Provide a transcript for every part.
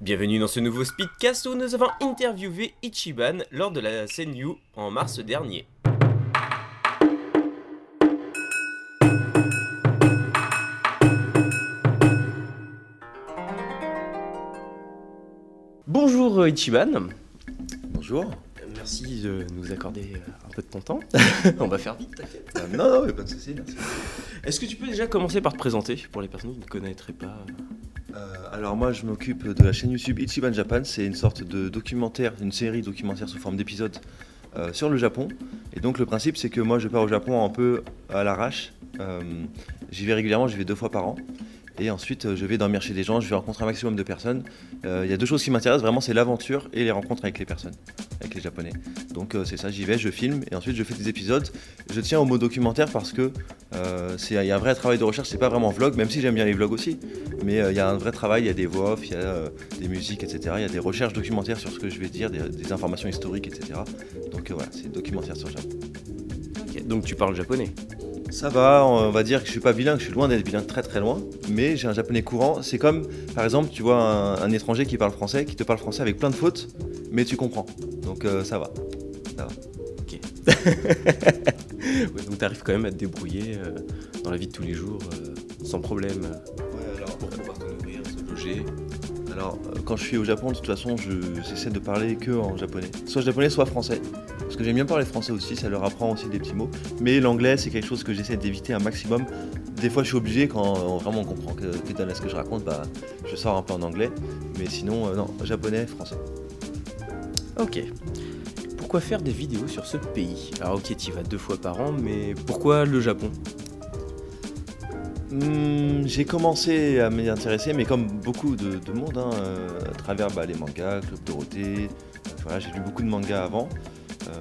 Bienvenue dans ce nouveau Speedcast où nous avons interviewé Ichiban lors de la Senyu en mars dernier. Bonjour euh, Ichiban. Bonjour. Merci de nous accorder euh, un peu de ton temps. On va faire vite, t'inquiète. Euh, non, non, mais pas de soucis, merci. Est-ce que tu peux déjà commencer par te présenter pour les personnes qui ne connaîtraient pas alors moi, je m'occupe de la chaîne YouTube Ichiban Japan. C'est une sorte de documentaire, une série documentaire sous forme d'épisodes euh, sur le Japon. Et donc le principe, c'est que moi, je pars au Japon un peu à l'arrache. Euh, j'y vais régulièrement, j'y vais deux fois par an. Et ensuite, euh, je vais dormir chez des gens, je vais rencontrer un maximum de personnes. Il y a deux choses qui m'intéressent vraiment, c'est l'aventure et les rencontres avec les personnes, avec les Japonais. Donc euh, c'est ça, j'y vais, je filme et ensuite je fais des épisodes. Je tiens au mot documentaire parce que euh, il y a un vrai travail de recherche, c'est pas vraiment vlog, même si j'aime bien les vlogs aussi. Mais euh, il y a un vrai travail, il y a des voix off, il y a des musiques, etc. Il y a des recherches documentaires sur ce que je vais dire, des, des informations historiques, etc. Donc voilà, c'est documentaire sur le Japon. Donc tu parles japonais. Ça va, on va dire que je suis pas bilingue, je suis loin d'être bilingue, très très loin, mais j'ai un japonais courant. C'est comme, par exemple, tu vois un, un étranger qui parle français, qui te parle français avec plein de fautes, mais tu comprends. Donc euh, ça va. Ok. Ouais, donc tu arrives quand même à te débrouiller euh, dans la vie de tous les jours euh, sans problème Ouais, alors, pour pouvoir te nourrir, se loger. alors, quand je suis au Japon, de toute façon, je- j'essaie de parler que en japonais. Soit japonais, soit français. Parce que j'aime bien parler français aussi, ça leur apprend aussi des petits mots. Mais l'anglais, c'est quelque chose que j'essaie d'éviter un maximum. Des fois, je suis obligé, quand vraiment on comprend que, que dans ce que je raconte, bah, je sors un peu en anglais. Mais sinon, euh, non, japonais, français. Ok. Pourquoi faire des vidéos sur ce pays? Alors ok, tu y vas deux fois par an, mais pourquoi le Japon? Hmm, j'ai commencé à m'y intéresser, mais comme beaucoup de, de monde, hein, euh, à travers bah, les mangas, Club Dorothée. euh, voilà, j'ai lu beaucoup de mangas avant. Euh,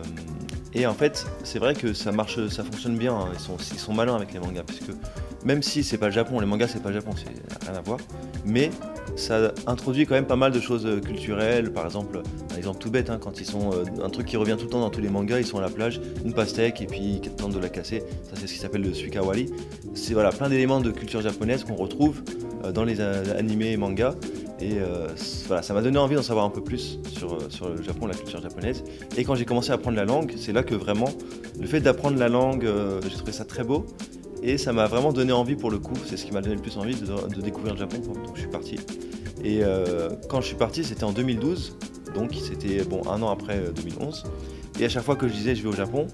et en fait, c'est vrai que ça marche, ça fonctionne bien. hein, Ils, sont, ils sont malins avec les mangas, puisque même si c'est pas le Japon, les mangas c'est pas le Japon, c'est rien à voir. Mais ça introduit quand même pas mal de choses euh, culturelles. Par exemple, un exemple tout bête, hein, quand ils sont euh, un truc qui revient tout le temps dans tous les mangas, ils sont à la plage, une pastèque et puis ils tentent de la casser. Ça c'est ce qui s'appelle le suikawari c'est voilà, plein d'éléments de culture japonaise qu'on retrouve euh, dans les animés et mangas. Et voilà, ça m'a donné envie d'en savoir un peu plus sur, sur le Japon, la culture japonaise. Et quand j'ai commencé à apprendre la langue, c'est là que vraiment, le fait d'apprendre la langue, j'ai trouvé ça très beau. Et ça m'a vraiment donné envie pour le coup, c'est ce qui m'a donné le plus envie de, découvrir le Japon, donc je suis parti. Et euh, quand je suis parti, c'était en 2012, donc c'était bon un an après euh, 2011. Et à chaque fois que je disais je vais au Japon,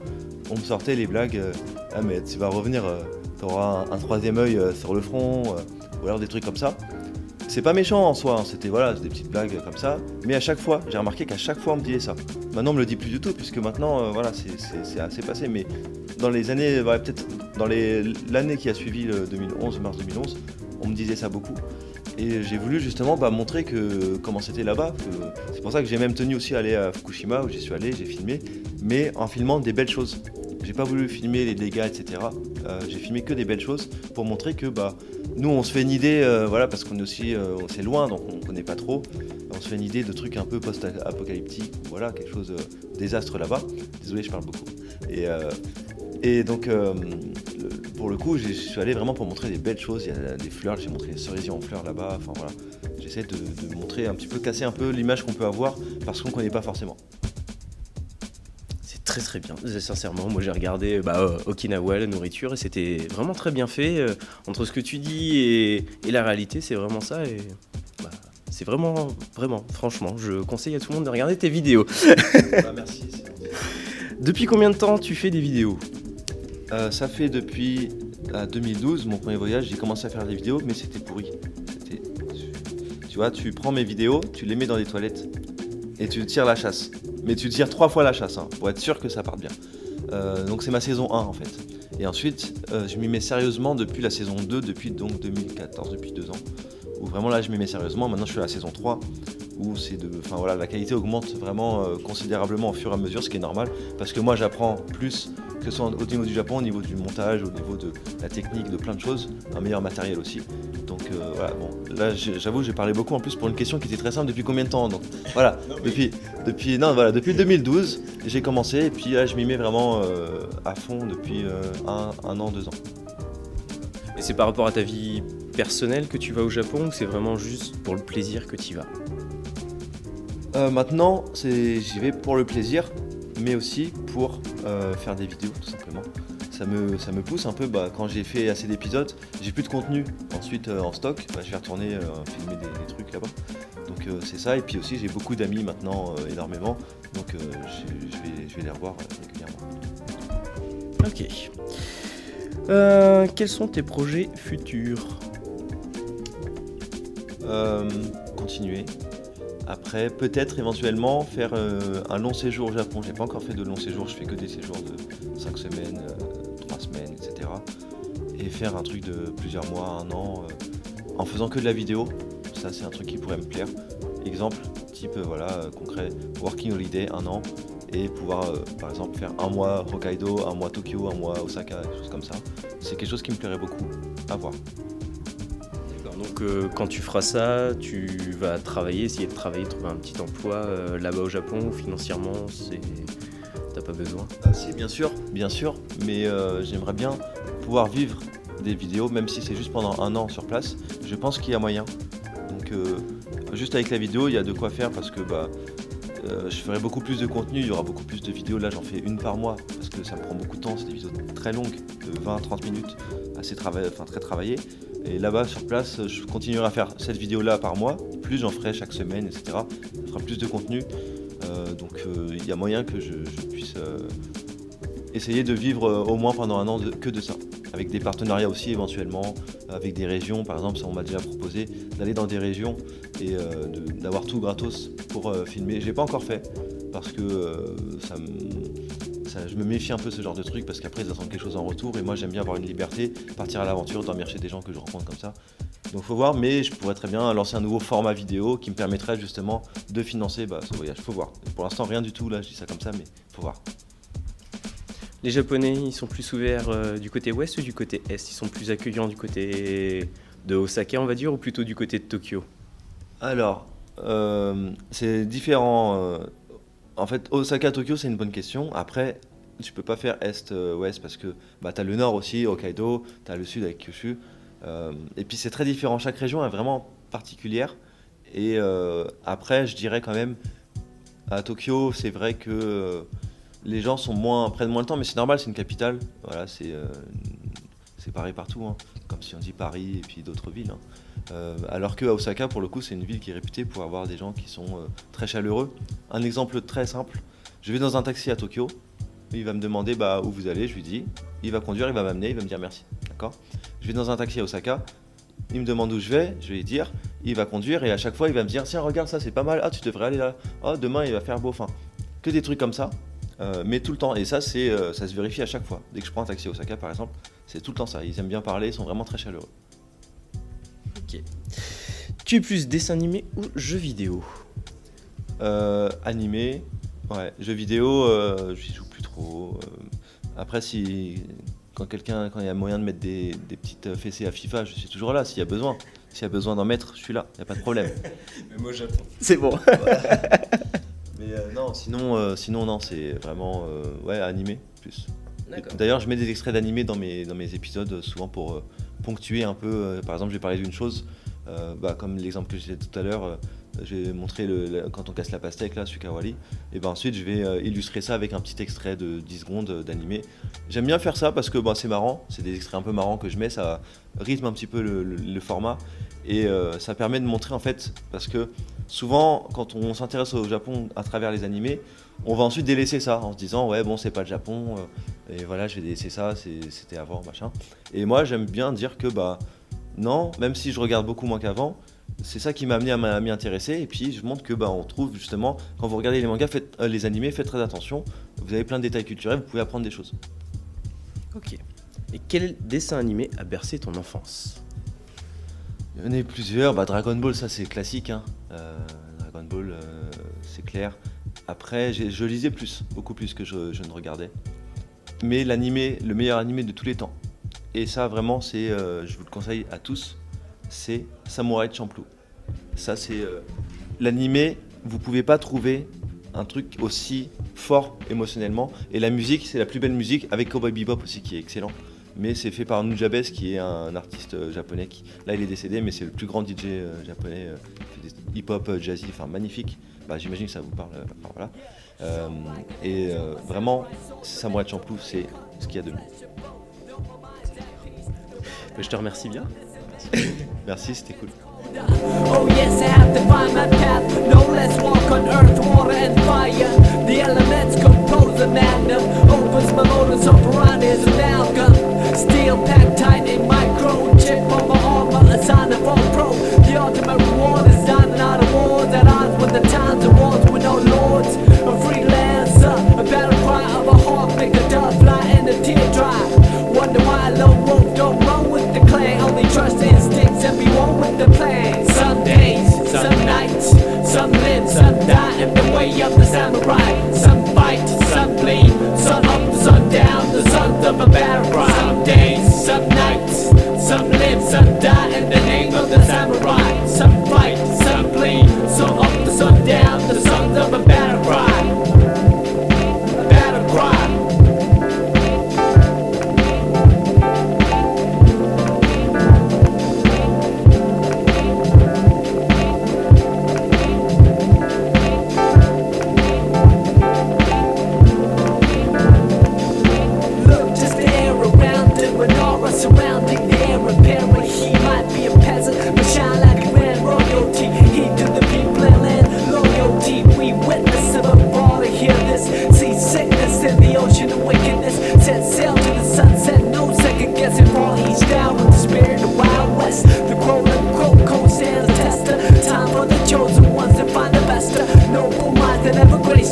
on me sortait les blagues euh, Ah, mais tu vas revenir, euh, t'auras un, un troisième œil euh, sur le front, euh, ou alors des trucs comme ça. C'est pas méchant en soi, hein, c'était voilà, des petites blagues comme ça. Mais à chaque fois, j'ai remarqué qu'à chaque fois on me disait ça. Maintenant on me le dit plus du tout, puisque maintenant euh, voilà, c'est- assez passé. Mais dans les années, peut-être dans l'année qui a suivi le 2011, mars 2011, on me disait ça beaucoup. Et j'ai voulu justement bah, montrer que comment c'était là-bas. C'est pour ça que j'ai même tenu aussi à aller à Fukushima où j'y suis allé, j'ai filmé, mais en filmant des belles choses. J'ai pas voulu filmer les dégâts, etc. Euh, j'ai filmé que des belles choses pour montrer que bah, nous on se fait une idée, euh, voilà, parce qu'on est aussi, euh, c'est loin donc on connaît pas trop. On se fait une idée de trucs un peu post-apocalyptiques, voilà, quelque chose de désastre là-bas. Désolé, je parle beaucoup. Et, euh, et donc, euh, pour le coup, je suis allé vraiment pour montrer des belles choses. Il y a des fleurs, j'ai montré les cerisiers en fleurs là-bas. Enfin voilà, j'essaie de, de montrer un petit peu, casser un peu l'image qu'on peut avoir parce qu'on connaît pas forcément. Très très bien, sincèrement. Moi j'ai regardé bah, euh, Okinawa, la nourriture, et c'était vraiment très bien fait. euh, entre ce que tu dis et, et la réalité, c'est vraiment ça. Et bah, c'est vraiment, vraiment, franchement, je conseille à tout le monde de regarder tes vidéos. Bah, merci. Depuis combien de temps tu fais des vidéos? Euh, ça fait depuis euh, 2012, mon premier voyage, j'ai commencé à faire des vidéos, mais c'était pourri. Tu vois, tu prends mes vidéos, tu les mets dans des toilettes et tu tires la chasse. Mais tu tires trois fois la chasse hein, pour être sûr que ça parte bien. Euh, donc c'est ma saison 1 en fait. Et ensuite, euh, je m'y mets sérieusement depuis la saison 2, depuis donc 2014, depuis deux ans. Où vraiment là, je m'y mets sérieusement. Maintenant, je suis à la saison 3 où c'est de, enfin voilà, la qualité augmente vraiment euh, considérablement au fur et à mesure, ce qui est normal, parce que moi, j'apprends plus que ce soit au niveau du Japon, au niveau du montage, au niveau de la technique, de plein de choses, un meilleur matériel aussi. Donc euh, voilà, bon, là j'avoue j'ai parlé beaucoup en plus pour une question qui était très simple depuis combien de temps Donc voilà, depuis, depuis, non, voilà, depuis 2012 j'ai commencé et puis là je m'y mets vraiment euh, à fond depuis euh, un, un an, deux ans. Et c'est par rapport à ta vie personnel que tu vas au Japon ou c'est vraiment juste pour le plaisir que tu y vas? Euh, maintenant, c'est- j'y vais pour le plaisir, mais aussi pour faire des vidéos, tout simplement. Ça me, ça me pousse un peu, bah, quand j'ai fait assez d'épisodes, j'ai plus de contenu ensuite euh, en stock, bah, je vais retourner euh, filmer des, des trucs là-bas. Donc euh, c'est ça, et puis aussi j'ai beaucoup d'amis maintenant, énormément, donc je, vais, je vais les revoir régulièrement. Ok. Quels sont tes projets futurs? Continuer. Après, peut-être éventuellement faire euh, un long séjour au Japon. J'ai pas encore fait de long séjour, je fais que des séjours de 5 semaines, 3 semaines, Et faire un truc de plusieurs mois, un an, euh, en faisant que de la vidéo. Ça, c'est un truc qui pourrait me plaire. Exemple, type euh, voilà, euh, concret, working holiday, un an, et pouvoir par exemple faire un mois Hokkaido, un mois Tokyo, un mois Osaka, des choses comme ça. C'est quelque chose qui me plairait beaucoup à voir. Donc quand tu feras ça, tu vas travailler, essayer de travailler, trouver un petit emploi là-bas au Japon financièrement, c'est t'as pas besoin. Ah, si, bien sûr, bien sûr, mais euh, j'aimerais bien pouvoir vivre des vidéos, même si c'est juste pendant un an sur place. Je pense qu'il y a moyen. Donc, euh, juste avec la vidéo, il y a de quoi faire parce que bah, euh, je ferai beaucoup plus de contenu, il y aura beaucoup plus de vidéos. Là, j'en fais une par mois parce que ça prend beaucoup de temps. C'est des vidéos très longues, de 20-30 minutes, assez trava- enfin, très travaillées. Et là-bas, sur place, je continuerai à faire cette vidéo-là par mois. Plus j'en ferai chaque semaine, etc. Ça fera plus de contenu. Euh, donc euh, il y a moyen que je, puisse euh, essayer de vivre au moins pendant un an que de ça. Avec des partenariats aussi éventuellement, avec des régions, par exemple, ça on m'a déjà proposé d'aller dans des régions et d'avoir tout gratos pour euh, filmer. Je l'ai pas encore fait parce que ça je me méfie un peu ce genre de truc parce qu'après ils attendent quelque chose en retour et moi j'aime bien avoir une liberté, partir à l'aventure, dormir chez des gens que je rencontre comme ça. Donc faut voir, mais je pourrais très bien lancer un nouveau format vidéo qui me permettrait justement de financer bah, ce voyage. Faut voir. Pour l'instant rien du tout là, je dis ça comme ça, mais faut voir. Les Japonais, ils sont plus ouverts euh, du côté ouest ou du côté est? Ils sont plus accueillants du côté de Osaka, on va dire, ou plutôt du côté de Tokyo? Alors, euh, c'est différent. euh, en fait, Osaka, Tokyo, c'est une bonne question. Après, tu peux pas faire est-ouest parce que bah, tu as le nord aussi, Hokkaido, tu as le sud avec Kyushu. Euh, et puis c'est très différent. Chaque région est vraiment particulière. Et euh, après, je dirais quand même, à Tokyo, c'est vrai que euh, les gens sont prennent moins le temps, mais c'est normal, c'est une capitale. Voilà, c'est pareil partout, hein. comme si on dit Paris et puis d'autres villes. hein. Alors que à Osaka, pour le coup, c'est une ville qui est réputée pour avoir des gens qui sont très chaleureux. Un exemple très simple, je vais dans un taxi à Tokyo, il va me demander bah, où vous allez, je lui dis, il va conduire, il va m'amener, il va me dire merci. D'accord Je vais dans un taxi à Osaka, il me demande où je vais, je vais lui dire, il va conduire et à chaque fois il va me dire, tiens regarde ça c'est pas mal, ah tu devrais aller là, ah demain il va faire beau, enfin que des trucs comme ça. euh, mais tout le temps, et ça c'est, euh, ça se vérifie à chaque fois. Dès que je prends un taxi à Osaka par exemple, c'est tout le temps ça. Ils aiment bien parler, ils sont vraiment très chaleureux. Ok. Tu es plus dessin animé ou jeu vidéo? Euh, animé, ouais, jeux vidéo, euh, j'y joue plus trop. après, si quand quelqu'un, quand il y a moyen de mettre des, des petites fessées à FIFA, je suis toujours là. S'il y a besoin, s'il y a besoin d'en mettre, je suis là. Il y a pas de problème. Mais moi j'attends. C'est bon. Mais euh, non, sinon, euh, sinon non, c'est vraiment euh, ouais animé plus. D'accord. D'ailleurs, je mets des extraits d'animé dans mes, dans mes épisodes, souvent pour euh, ponctuer un peu. euh, par exemple, j'ai parlé d'une chose, euh, bah, comme l'exemple que j'ai tout à l'heure, euh, j'ai montré le, le- quand on casse la pastèque, là, Sukawari. Et ben ensuite, je vais euh, illustrer ça avec un petit extrait de 10 secondes euh, d'animé. J'aime bien faire ça parce que bah, c'est marrant, c'est des extraits un peu marrants que je mets, ça rythme un petit peu le, format. Et euh, ça permet de montrer en fait, parce que souvent, quand on s'intéresse au Japon à travers les animés, on va ensuite délaisser ça en se disant ouais bon c'est pas le Japon et voilà je vais délaisser ça c'était avant machin et moi j'aime bien dire que bah non même si je regarde beaucoup moins qu'avant c'est ça qui m'a amené à m'y intéresser et puis je montre que bah on trouve justement quand vous regardez les mangas faites euh, les animés faites très attention vous avez plein de détails culturels vous pouvez apprendre des choses Ok. Et quel dessin animé a bercé ton enfance? Il y en a eu plusieurs. Bah, Dragon Ball, ça c'est classique. hein. Euh, Dragon Ball, euh, c'est clair. Après, je lisais plus, beaucoup plus que je, je ne regardais. Mais l'animé, le meilleur animé de tous les temps. Et ça, vraiment, c'est, je vous le conseille à tous, c'est Samurai Champloo. Ça, c'est euh, l'animé. Vous pouvez pas trouver un truc aussi fort émotionnellement. Et la musique, c'est la plus belle musique avec Cowboy Bebop aussi qui est excellent. mais c'est fait par Nujabes qui est un artiste euh, japonais qui là il est décédé mais c'est le plus grand DJ euh, japonais euh, fait des hip-hop jazzy enfin magnifique bah, j'imagine que ça vous parle voilà et vraiment Samouraï Champloo c'est ce qu'il y a de mieux Je te remercie bien. merci c'était cool Oh yes, I have to find my path. No less walk on earth, water and fire. The elements compose a magnum. Opens my modus operandi as an amalgam. Steel packed tight in micro. Chip on my armor, a sign of all pro. The ultimate reward is diamond out of wars. At odds with the times and wars with no lords. Cause I'm a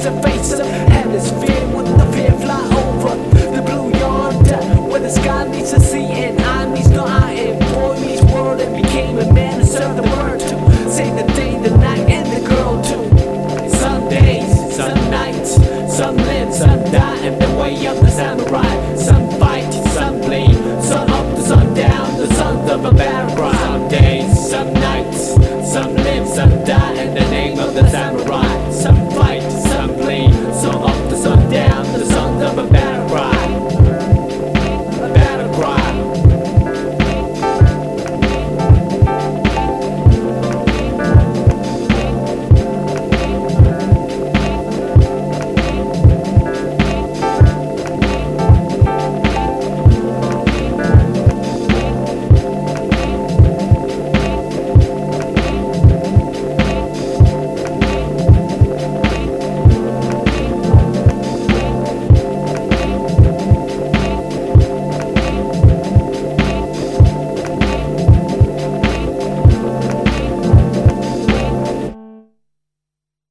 to face some hemisphere would the fear fly over the blue yonder where the sky needs to see and I needs no I am born each world and became a man and served the world to. Save the day the night and the girl too. Some days some nights some live some die and the way of the samurai. Some fight some bleed sun up the sun down the sons of a bad some days some nights